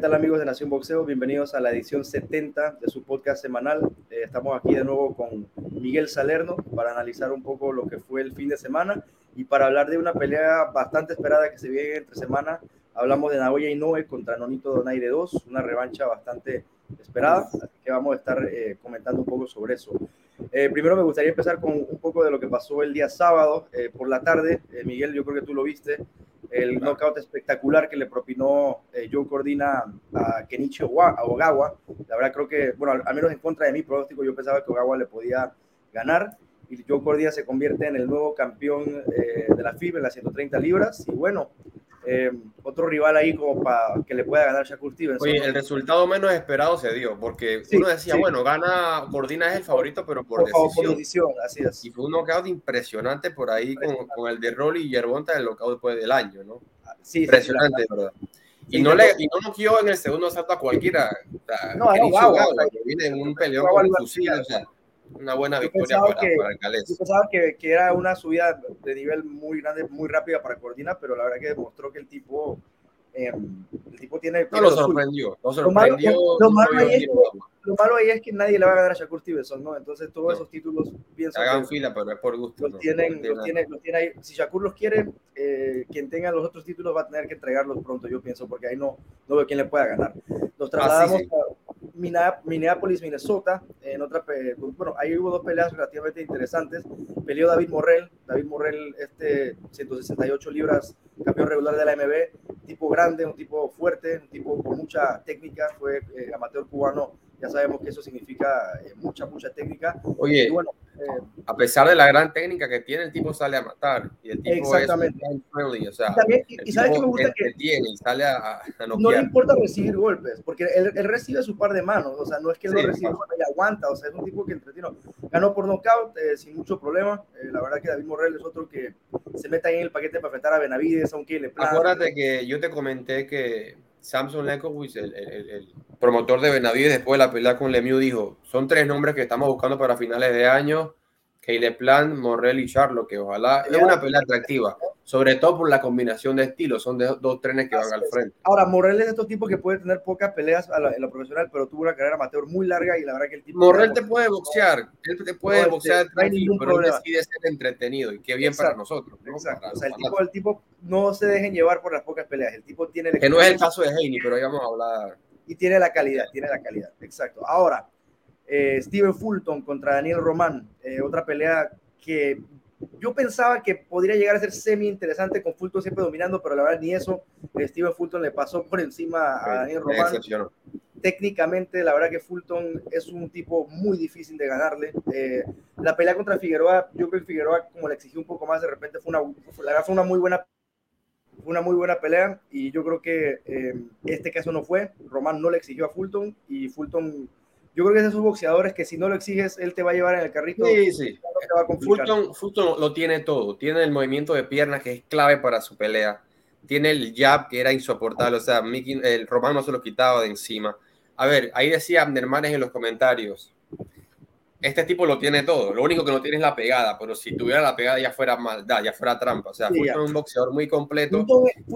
Hola, ¿qué tal amigos de Nación Boxeo? Bienvenidos a la edición 70 de su podcast semanal. Eh, estamos aquí de nuevo con Miguel Salerno para analizar un poco lo que fue el fin de semana y para hablar de una pelea bastante esperada que se viene entre semana. Hablamos de Naoya Inoue contra Nonito Donaire 2, una revancha bastante esperada, así que vamos a estar eh, comentando un poco sobre eso. Eh, primero me gustaría empezar con un poco de lo que pasó el día sábado por la tarde. Miguel, yo creo que tú lo viste el knockout espectacular que le propinó eh, Joe Cordina a Kenichi Ogawa. La verdad creo que, bueno, al, menos en contra de mi pronóstico, yo pensaba que Ogawa le podía ganar y Joe Cordina se convierte en el nuevo campeón eh, de la FIB en las 130 libras. Y bueno, eh, otro rival ahí como para que le pueda ganar Shakur Stevenson. Oye, el resultado menos esperado se dio, porque uno decía, bueno, gana, Cordina es el favorito, pero por, decisión. así es. Y fue un knockout impresionante por ahí con, con el de Rolly y Yerbonta el knockout después del año, ¿no? Sí, impresionante, ¿verdad? Y no, le, y no noqueó en el segundo asalto a cualquiera. O sea, no, no, wow, que viene en un peleón con fusil, o sea, una buena victoria para, que, para. Yo pensaba que, que, era una subida de nivel muy grande, muy rápida para Cordina, pero la verdad que demostró que el tipo, eh, el tipo tiene... No, lo sorprendió, lo sorprendió. Lo malo, lo, malo es que, lo malo, ahí es que, nadie le va a ganar a Shakur Stevenson, ¿no? Entonces todos no. esos títulos pienso Hagan fila, pero es por gusto. Los, ¿no? tienen, los, tiene, los tiene ahí. Si Shakur los quiere, eh, quien tenga los otros títulos va a tener que entregarlos pronto, yo pienso, porque ahí no, no veo quién le pueda ganar. Nos trasladamos ah, sí, sí. a Minneapolis, Minnesota, en otra, bueno, ahí hubo dos peleas relativamente interesantes. Peleó David Morrell, David Morrell, este 168 libras, campeón regular de la MB, tipo grande, un tipo fuerte, un tipo con mucha técnica, fue eh, amateur cubano, ya sabemos que eso significa eh, mucha, mucha técnica. Oye, y bueno, eh, a pesar de la gran técnica que tiene, el tipo sale a matar. Y el tipo exactamente. es friendly, o sea, y, también, y, y sabes que me gusta que tiene y sale a, a no le importa recibir golpes, porque él, él, recibe su par de manos, o sea, no es que él sí, no recibe y aguanta, o sea, es un tipo que entretiene. Ganó por nocaut eh, sin mucho problema. Eh, la verdad que David Morrell es otro que se mete ahí en el paquete para enfrentar a Benavides, aunque le. Acuérdate que yo te comenté que Samson Lekowicz, el, el, el, promotor de Benavides, después de la pelea con Lemieux, dijo, son tres nombres que estamos buscando para finales de año, Caleb Plan, Morrell y Charlo, que ojalá es una pelea atractiva, sobre todo por la combinación de estilos, son de dos trenes que van al frente. Ahora, Morrell es de estos tipos que puede tener pocas peleas la, en lo profesional, pero tuvo una carrera amateur muy larga y la verdad que el tipo... Morrell te puede boxear, él te puede no, boxear no tranquilo, pero él decide ser entretenido y qué bien Exacto. para nosotros. ¿no? Exacto, para, o sea, el tipo, el tipo no se dejen llevar por las pocas peleas, el tipo tiene... Que no es el caso de Heine, pero ahí vamos a hablar... Y tiene la calidad, tiene la calidad, exacto. Ahora, eh, Steven Fulton contra Daniel Román, eh, otra pelea que yo pensaba que podría llegar a ser semi interesante con Fulton siempre dominando, pero la verdad ni eso. Eh, Steven Fulton le pasó por encima a Daniel Román. Técnicamente, la verdad que Fulton es un tipo muy difícil de ganarle. Eh, la pelea contra Figueroa, yo creo que Figueroa, como le exigió un poco más, de repente fue una, fue, la verdad fue una muy buena una muy buena pelea y yo creo que eh, este caso no fue. Román no le exigió a Fulton y Fulton yo creo que es de esos boxeadores que si no lo exiges, él te va a llevar en el carrito. Sí, sí. Fulton, Fulton, lo tiene todo. Tiene el movimiento de piernas que es clave para su pelea. Tiene el jab que era insoportable. O sea, Mickey, el Román no se lo quitaba de encima. A ver, ahí decía Abnermanes en los comentarios. Este tipo lo tiene todo. Lo único que no tiene es la pegada. Pero si tuviera la pegada ya fuera maldad, ya fuera trampa. O sea, sí, es un boxeador muy completo.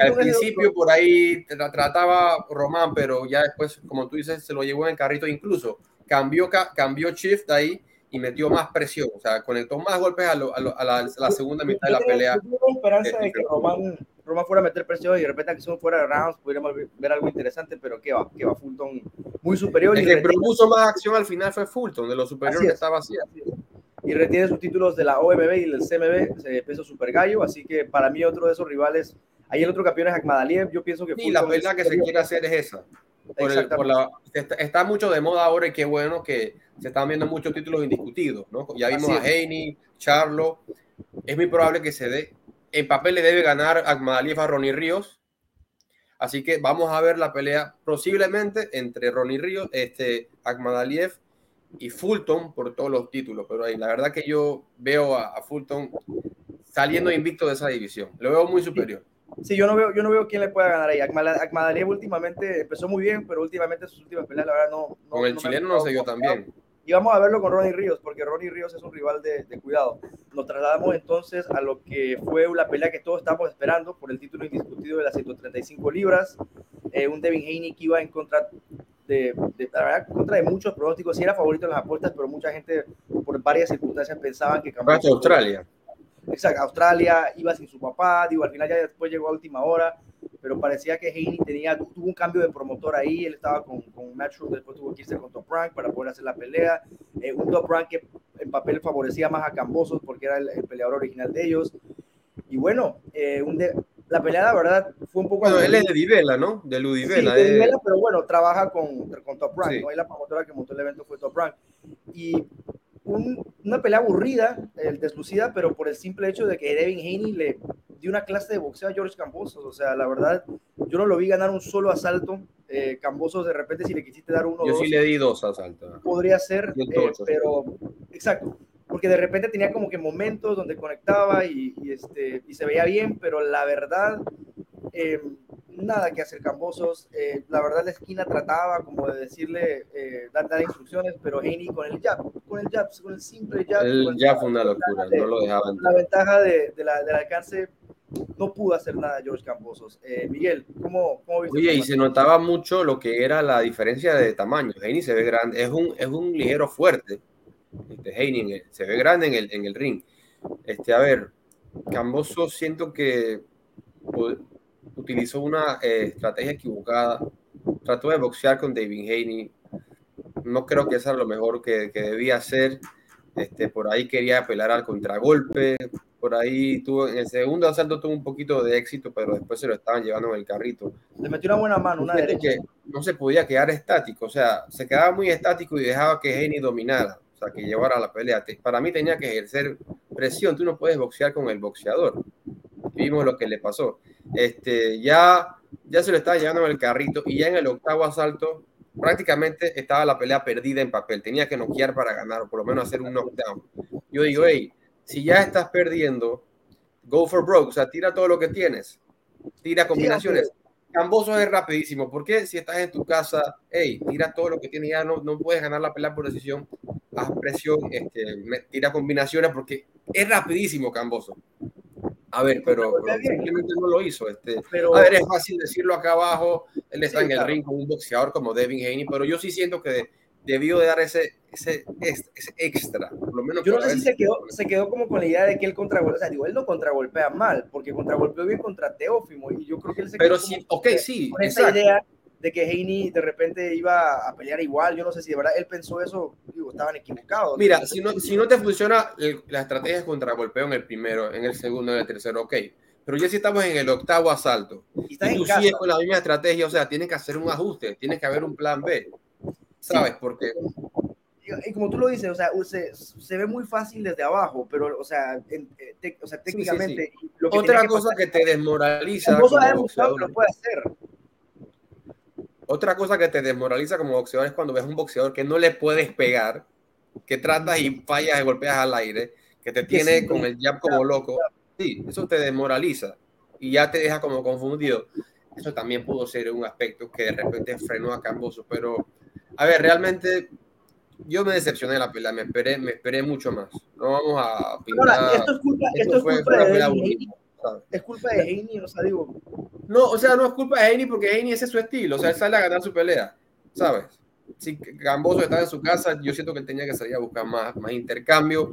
Al principio por ahí trataba Román, pero ya después, como tú dices, se lo llevó en el carrito. Incluso cambió, cambió shift ahí y metió más presión, o sea, conectó más golpes a, lo, a, lo, a, la, a la, segunda mitad de la pelea. Yo tengo esperanza de que Román, Román, fuera a meter presión y de repente que son fuera de rounds pudiéramos ver algo interesante, pero que va, que va Fulton muy superior. El y que propuso más acción al final fue Fulton, de lo superior que estaba haciendo. Y retiene sus títulos de la OMB y del CMB, peso super gallo, así que para mí otro de esos rivales, ahí el otro campeón es Akmadaliev, yo pienso que... Sí, la pelea que se quiere hacer es esa. Por el, por la, está, está, mucho de moda ahora y qué bueno que se están viendo muchos títulos indiscutidos, ¿no? Ya vimos Así a Haney, Charlo, es muy probable que se dé. En papel le debe ganar Akmadaliev a Ronnie Ríos, así que vamos a ver la pelea posiblemente entre Ronnie Ríos, este, Akmadaliev y Fulton por todos los títulos, pero ahí la verdad que yo veo a, a Fulton saliendo invicto de esa división, lo veo muy superior. Sí, yo no veo, yo no veo quién le pueda ganar ahí. Akmadaliev últimamente empezó muy bien, pero últimamente sus últimas peleas, la verdad, no. no con el no chileno no se dio tan bien. Y vamos a verlo con Ronnie Ríos, porque Ronnie Ríos es un rival de, de, cuidado. Nos trasladamos entonces a lo que fue la pelea que todos estamos esperando por el título indiscutido de las 135 libras. eh, un Devin Haney que iba en contra de, de, la verdad, contra de muchos pronósticos, sí era favorito en las apuestas, pero mucha gente por varias circunstancias pensaban que cambió. Australia. Exacto, Australia iba sin su papá, digo, al final ya después llegó a última hora, pero parecía que Haney tenía, tuvo un cambio de promotor ahí, él estaba con, con Natural, después tuvo que irse con Top Rank para poder hacer la pelea, eh, un Top Rank que en papel favorecía más a Cambosos porque era el, peleador original de ellos, y bueno, eh, un de, la pelea, la verdad, fue un poco... Bueno, él es de Divela, ¿no? De Ludivela. Sí, de Divela, pero bueno, trabaja con, con Top Rank, ¿no? Y la promotora que montó el evento fue Top Rank. Y una pelea aburrida, el deslucida, pero por el simple hecho de que Devin Haney le dio una clase de boxeo a George Cambosos. O sea, la verdad, yo no lo vi ganar un solo asalto. Eh, Cambosos, de repente, si le quisiste dar uno. Yo sí le di dos asaltos. Podría ser, eh, pero. Exacto. Porque de repente tenía como que momentos donde conectaba y, este, y se veía bien, pero la verdad. Eh, nada que hacer Cambosos. Eh, la verdad, la esquina trataba como de decirle, eh, dar, instrucciones, pero Haney con el jab, con el jab, con el simple jab. El jab fue una locura, no lo dejaban. La ventaja de, de la, del alcance no pudo hacer nada George Cambosos. Eh, Miguel, ¿cómo, cómo viste? Oye, y se notaba mucho lo que era la diferencia de tamaño. Haney se ve grande, es un, es un ligero fuerte. Este, se ve grande en el, en el ring. Este, a ver, Cambosos siento que utilizó una eh, estrategia equivocada, trató de boxear con David Haney, no creo que eso era lo mejor que, que, debía hacer, este, por ahí quería apelar al contragolpe, por ahí tuvo, en el segundo asalto tuvo un poquito de éxito, pero después se lo estaban llevando en el carrito. Le metió una buena mano, una derecha. Que no se podía quedar estático, o sea, se quedaba muy estático y dejaba que Haney dominara, o sea, que llevara la pelea. Para mí tenía que ejercer presión, tú no puedes boxear con el boxeador. Vimos lo que le pasó este, ya, ya se lo estaba llevando en el carrito y ya en el octavo asalto prácticamente estaba la pelea perdida en papel. Tenía que noquear para ganar o por lo menos hacer un knockdown. Yo digo, hey, si ya estás perdiendo, go for broke, o sea, tira todo lo que tienes, tira combinaciones. Camboso es rapidísimo. porque si estás en tu casa, hey, tira todo lo que tienes, ya no, no puedes ganar la pelea por decisión, haz presión, este, tira combinaciones porque es rapidísimo Camboso. A ver, pero, simplemente no lo hizo. Este, a ver, es fácil decirlo acá abajo. Él está en el ring con un boxeador como Devin Haney, pero yo sí siento que debió de dar ese, ese, ese extra. Por lo menos yo no sé si se quedó, se quedó como con la idea de que él contragolpea. O sea, digo, él no contragolpea mal, porque contragolpeó bien contra Teófimo. Y yo creo que él se quedó Pero sí, ok, sí. Con esa idea de que Haney de repente iba a pelear igual. Yo no sé si de verdad él pensó eso, digo, estaban equivocados. Mira, si no, si no te funciona la estrategia contra golpeo en el primero, en el segundo, en el tercero, ok. Pero ya si estamos en el octavo asalto y, tú sigues con la misma estrategia, o sea, tienes que hacer un ajuste, tienes que haber un plan B. ¿Sabes? Porque y como tú lo dices, o sea, se, se, ve muy fácil desde abajo, pero, o sea, eh, o sea técnicamente. Otra cosa que te desmoraliza. Como lo puede hacer. Otra cosa que te desmoraliza como boxeador es cuando ves un boxeador que no le puedes pegar, que tratas y fallas y golpeas al aire, que te tiene con el jab como loco. Sí, eso te desmoraliza y ya te deja como confundido. Eso también pudo ser un aspecto que de repente frenó a Camboso, pero a ver, realmente yo me decepcioné de la pelea, me esperé, me esperé mucho más. No vamos a pintar. esto es culpa, esto, es culpa de es culpa de Haney, o sea, digo. No, o sea, no es culpa de Haney porque Haney ese es su estilo, o sea, él sale a ganar su pelea, ¿sabes? Si Gamboso estaba en su casa, yo siento que él tenía que salir a buscar más, más intercambio.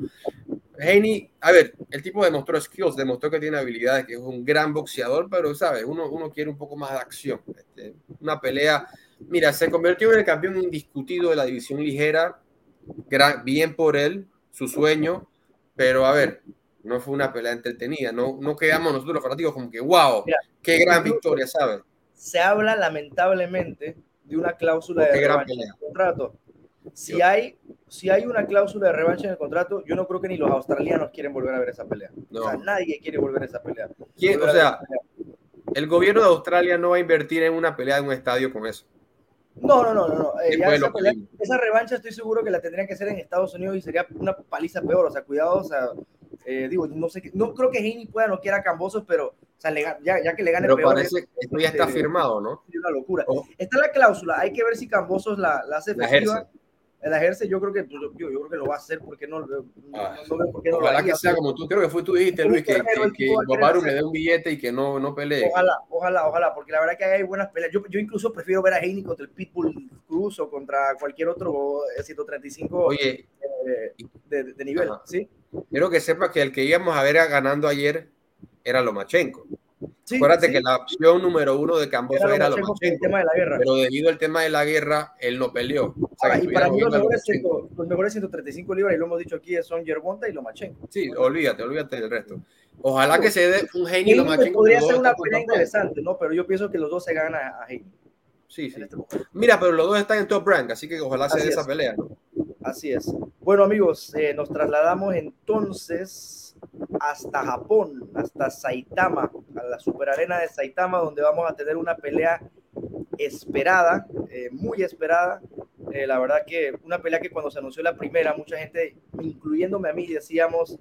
Haney, a ver, el tipo demostró skills, demostró que tiene habilidades, que es un gran boxeador, pero, ¿sabes? Uno, uno quiere un poco más de acción. Este, una pelea, mira, se convirtió en el campeón indiscutido de la división ligera, gran, bien por él, su sueño, pero a ver, no fue una pelea entretenida, no, no quedamos nosotros los fanáticos como que, wow, qué gran victoria, ¿sabes? Se habla lamentablemente de una cláusula de revancha en el contrato. Si hay, si hay una cláusula de revancha en el contrato, yo no creo que ni los australianos quieren volver a ver esa pelea. O sea, nadie quiere volver a esa pelea. o sea, el gobierno de Australia no va a invertir en una pelea en un estadio con eso. No, no, no, no. Eh, esa, esa, revancha estoy seguro que la tendrían que hacer en Estados Unidos y sería una paliza peor. O sea, cuidado, o sea, eh, digo, no sé, no creo que Heini pueda no quiera Cambosos, pero o sea, ya, ya, que le gane pero parece que esto ya está firmado, ¿no? Es una locura. Oh. Está la cláusula, hay que ver si Cambosos la, la hace efectiva. El ejerce yo creo que pues, yo, yo, creo que lo va a hacer porque no, ah, no, no por qué no ojalá que sea como tú creo que fue tú dijiste Luis que, que, que le dé un billete y que no, no pelee. Ojalá ojalá ojalá porque la verdad que hay buenas peleas. Yo, yo incluso prefiero ver a Heini contra el Pitbull Cruz o contra cualquier otro 135 Oye, eh, de, de, nivel sí quiero que sepas que el que íbamos a ver ganando ayer era Lomachenko Sí, Acuérdate que la opción número uno de Camboya era, era Lomachenko, el tema de la guerra. pero debido al tema de la guerra, él no peleó. O sea, y para mí los mejores, los mejores, 135 libras, y lo hemos dicho aquí, son Yerbonta y Lomachenko. Sí, olvídate, olvídate del resto. Ojalá que se dé un genio Lomachenko. Podría ser una pelea interesante, ¿no? Pero yo pienso que los dos se ganan a, a Sí, sí. Este Mira, pero los dos están en top rank, así que ojalá se dé esa pelea. ¿no? Así es. Bueno, amigos, eh, nos trasladamos entonces hasta Japón, hasta Saitama, a la super arena de Saitama, donde vamos a tener una pelea esperada, eh, muy esperada. Eh, la verdad que una pelea que cuando se anunció la primera, mucha gente, incluyéndome a mí, decíamos,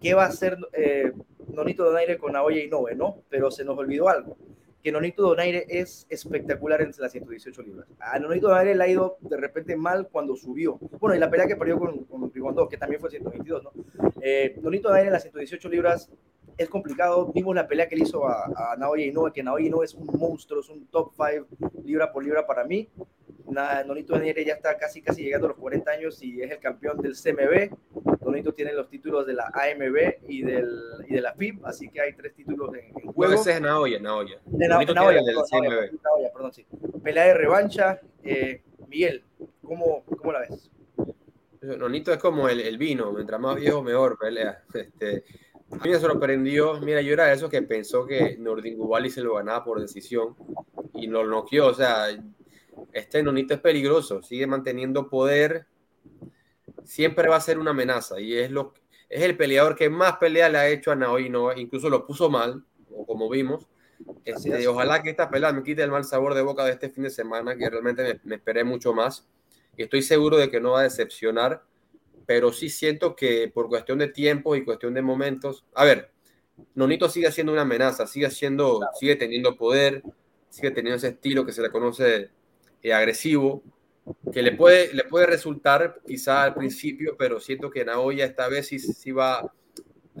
¿qué va a hacer eh, Nonito Donaire con Naoya Inoue? ¿no? Pero se nos olvidó algo que Nonito Donaire es espectacular en las 118 libras. A Nonito Donaire le ha ido de repente mal cuando subió. Bueno, y la pelea que perdió con, con Rigondo, que también fue 122, ¿no? Eh, Nonito Donaire en las 118 libras es complicado. Vimos la pelea que le hizo a, a Naoya Inoue, que Naoya Inoue es un monstruo, es un top 5 libra por libra para mí. Nonito Daniel ya está casi casi llegando a los 40 años y es el campeón del CMB. Nonito tiene los títulos de la AMB y, del, y de la FIB, así que hay tres títulos en, en juego. ese es Naoya, Naoya. De Naoya, Naoya, del CMB. Naoya, perdón, sí. Pelea de revancha. Eh, Miguel, ¿cómo, ¿cómo, la ves? Nonito es como el, el, vino, mientras más viejo mejor pelea. Este, a mí me sorprendió, mira, yo era de esos que pensó que Nordin Gubali se lo ganaba por decisión y lo noqueó, o sea, este Nonito es peligroso, sigue manteniendo poder, siempre va a ser una amenaza y es, lo, es el peleador que más pelea le ha hecho a Naoya incluso lo puso mal, como vimos. Este, ojalá que esta pelea me quite el mal sabor de boca de este fin de semana, que realmente me, me esperé mucho más. Y estoy seguro de que no va a decepcionar, pero sí siento que por cuestión de tiempo y cuestión de momentos, a ver, Nonito sigue siendo una amenaza, sigue siendo, sigue teniendo poder, sigue teniendo ese estilo que se le conoce eh, agresivo, que le puede, le puede resultar quizá al principio, pero siento que Naoya esta vez sí, sí va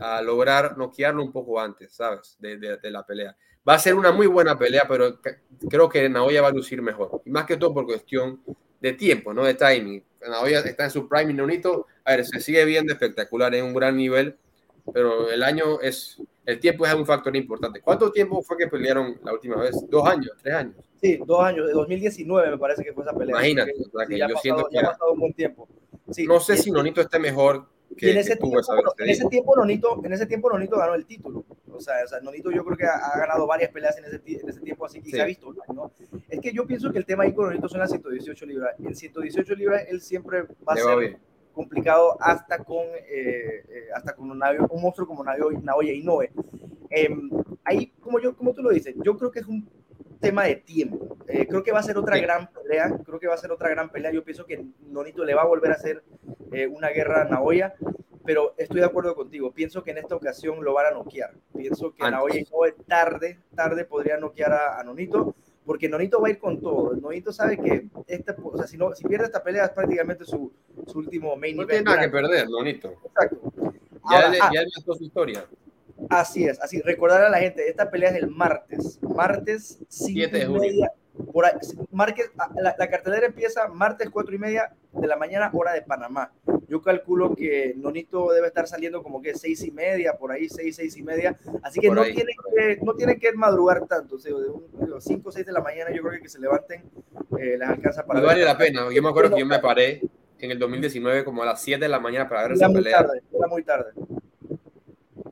a lograr noquearlo un poco antes, ¿sabes? De, de, de, la pelea. Va a ser una muy buena pelea, pero creo que Naoya va a lucir mejor. Y más que todo por cuestión de tiempo, ¿no? De timing. Naoya está en su prime y a ver, se sigue viendo espectacular, en un gran nivel, pero el año es, el tiempo es un factor importante. ¿Cuánto tiempo fue que pelearon la última vez? ¿Dos años? ¿Tres años? Sí, dos años, de 2019 me parece que fue esa pelea. Imagínate, o sea, que sí, yo pasado, siento que... ha pasado un buen tiempo. Sí, no sé si Nonito esté mejor que, en, ese que tiempo, en ese tiempo Nonito, en ese tiempo Nonito ganó el título. O sea, o sea Nonito yo creo que ha, ha, ganado varias peleas en ese, en ese tiempo, así que sí. se ha visto. ¿no? Es que yo pienso que el tema ahí con Nonito son las 118 libras. En 118 libras él siempre va a ser complicado hasta con, eh, eh, hasta con un, un, monstruo como Naoya Inoue. Eh, ahí, como, yo, como tú lo dices, yo creo que es un tema de tiempo. Eh, creo que va a ser otra gran pelea. Creo que va a ser otra gran pelea. Yo pienso que Nonito le va a volver a hacer eh, una guerra a Naoya, pero estoy de acuerdo contigo. Pienso que en esta ocasión lo van a noquear. Pienso que Antes. Naoya Inoue tarde, tarde podría noquear a, a, Nonito, porque Nonito va a ir con todo. Nonito sabe que esta, o sea, si, no, si pierde esta pelea es prácticamente su, su último main no event. No tiene nada que perder, Nonito. Exacto. Ya, Ahora, le, ah, ya le su historia. Así es, así. Recordar a la gente, esta pelea es el martes. Martes, 5 y media. Por martes, la, la, cartelera empieza martes 4 y media de la mañana, hora de Panamá. Yo calculo que Nonito debe estar saliendo como que 6 y media, por ahí 6, 6 y media. Así que, no, ahí, tienen que no tienen que madrugar tanto. O sea, de 5 o 6 de la mañana yo creo que, que se levanten eh, les alcanza para... Me vale la pena. Yo me acuerdo que yo me paré en el 2019 como a las 7 de la mañana para ver esa muy pelea. Tarde, era muy tarde.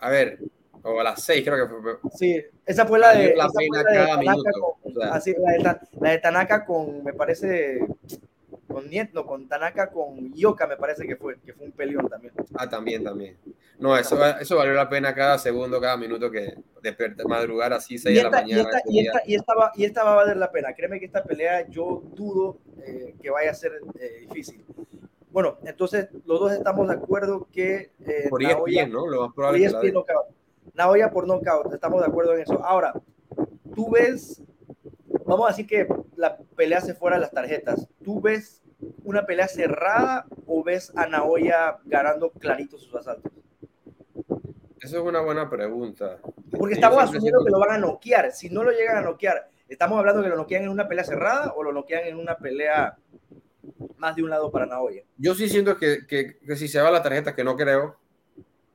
A ver, o a las 6 creo que fue. Sí, esa fue la de, la esa minuto. Con, o sea. así, la, de, la de Tanaka con, me parece, con Nieto, con Tanaka con Yoka, me parece que fue, que fue un peleón también. Ah, también, también. No, eso, eso valió la pena cada segundo, cada minuto que despertar, madrugar así 6 de la mañana. Y esta, y, esta, y, esta va, y esta va a valer la pena. Créeme que esta pelea yo dudo eh, que vaya a ser eh, difícil. Bueno, entonces los dos estamos de acuerdo que... Eh, Por ESPN, ¿no? Lo más probable es que la Naoya por knockout, estamos de acuerdo en eso. Ahora, tú ves, vamos a decir que la pelea se fuera a las tarjetas, tú ves una pelea cerrada o ves a Naoya ganando clarito sus asaltos? Eso es una buena pregunta. Porque estamos asumiendo que lo van a noquear. Si no lo llegan a noquear, ¿estamos hablando que lo noquean en una pelea cerrada o lo noquean en una pelea más de un lado para Naoya? Yo sí siento que, que, que si se va la tarjeta, que no creo,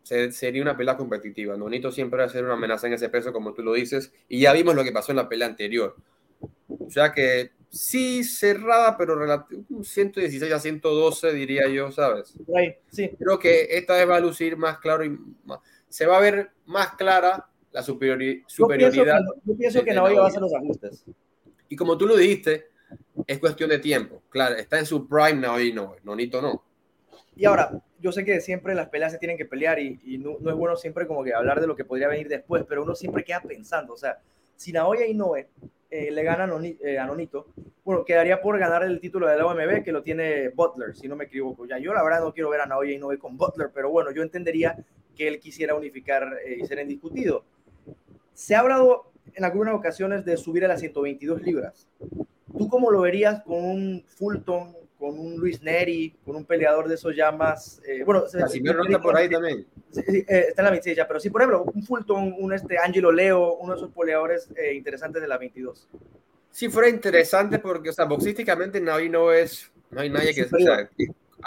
sería una pelea competitiva. Nonito siempre va a ser una amenaza en ese peso, como tú lo dices, y ya vimos lo que pasó en la pelea anterior. O sea que sí cerrada, pero 116 a 112 diría yo, ¿sabes? sí. Creo que esta vez va a lucir más claro y se va a ver más clara la superioridad. Yo pienso que, Naoya va a hacer los ajustes. Y como tú lo dijiste, es cuestión de tiempo. Claro, está en su prime Naoya y no, Nonito no. Y ahora, yo sé que siempre las peleas se tienen que pelear y, no, es bueno siempre como que hablar de lo que podría venir después, pero uno siempre queda pensando, o sea, si Naoya Inoue eh, le gana eh, a Nonito, bueno, quedaría por ganar el título de la OMB que lo tiene Butler, si no me equivoco. Ya, yo la verdad no quiero ver a Naoya Inoue con Butler, pero bueno, yo entendería que él quisiera unificar eh, y ser indiscutido. Se ha hablado en algunas ocasiones de subir a las 122 libras. ¿Tú cómo lo verías con un Fulton con un Luis Neri, con un peleador de esos llamas. Eh, bueno, Casimiro anda por ahí también. Eh, está en la 26 pero sí, por ejemplo, un Fulton, un este Angelo Leo, uno de esos peleadores eh, interesantes de la 22. Sí, fuera interesante porque, o sea, boxísticamente no, no es, no hay nadie que, o sea,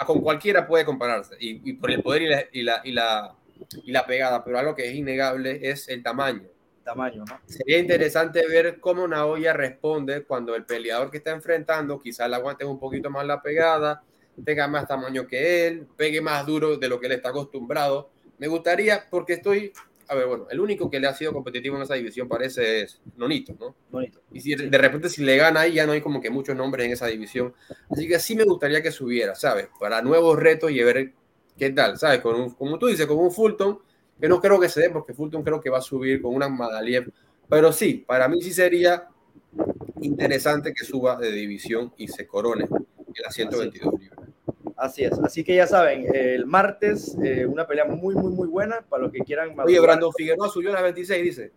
con cualquiera puede compararse y, por el poder y la, y la, y, la, y la pegada, pero algo que es innegable es el tamaño tamaño, ¿no? Sería interesante ver cómo Naoya responde cuando el peleador que está enfrentando quizás le aguante un poquito más la pegada, tenga más tamaño que él, pegue más duro de lo que él está acostumbrado. Me gustaría, porque estoy, a ver, bueno, el único que le ha sido competitivo en esa división parece es Nonito, ¿no? Nonito. Y si de repente si le gana ahí ya no hay como que muchos nombres en esa división. Así que sí me gustaría que subiera, ¿sabes? Para nuevos retos y ver qué tal, ¿sabes? Con un, como tú dices, con un Fulton que no creo que se dé porque Fulton creo que va a subir con una Madaliev. Pero sí, para mí sí sería interesante que suba de división y se corone en la 122 libras. Así es, así que ya saben, el martes eh, una pelea muy, muy, muy buena para los que quieran. Oye, Brandon Figueroa subió a la 26, dice.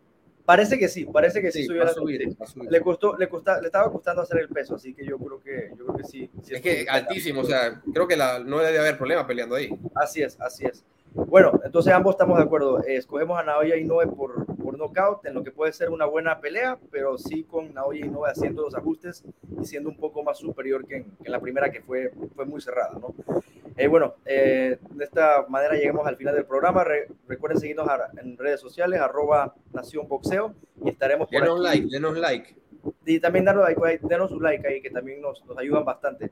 Parece que sí, parece que sí, subió a la subir, Le costó, le le estaba costando hacer el peso, así que yo creo que, yo creo que sí. es que altísimo, o sea, creo que la, no debe haber problema peleando ahí. Así es, así es. Bueno, entonces ambos estamos de acuerdo. escogemos a Naoya Inoue por, por knockout en lo que puede ser una buena pelea, pero sí con Naoya Inoue haciendo los ajustes y siendo un poco más superior que en, la primera que fue, fue muy cerrada. ¿no? Eh, bueno, eh, de esta manera llegamos al final del programa. recuerden seguirnos en redes sociales, arroba Nación Boxeo, y estaremos por denos like, denos like. Y también darnos, denos un like ahí, que también nos, nos ayudan bastante.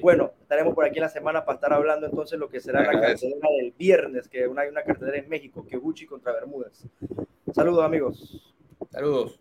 Bueno, estaremos por aquí en la semana para estar hablando entonces lo que será la cartelera del viernes, que una, hay una cartelera en México, que Gucci contra Bermúdez. Saludos, amigos. Saludos.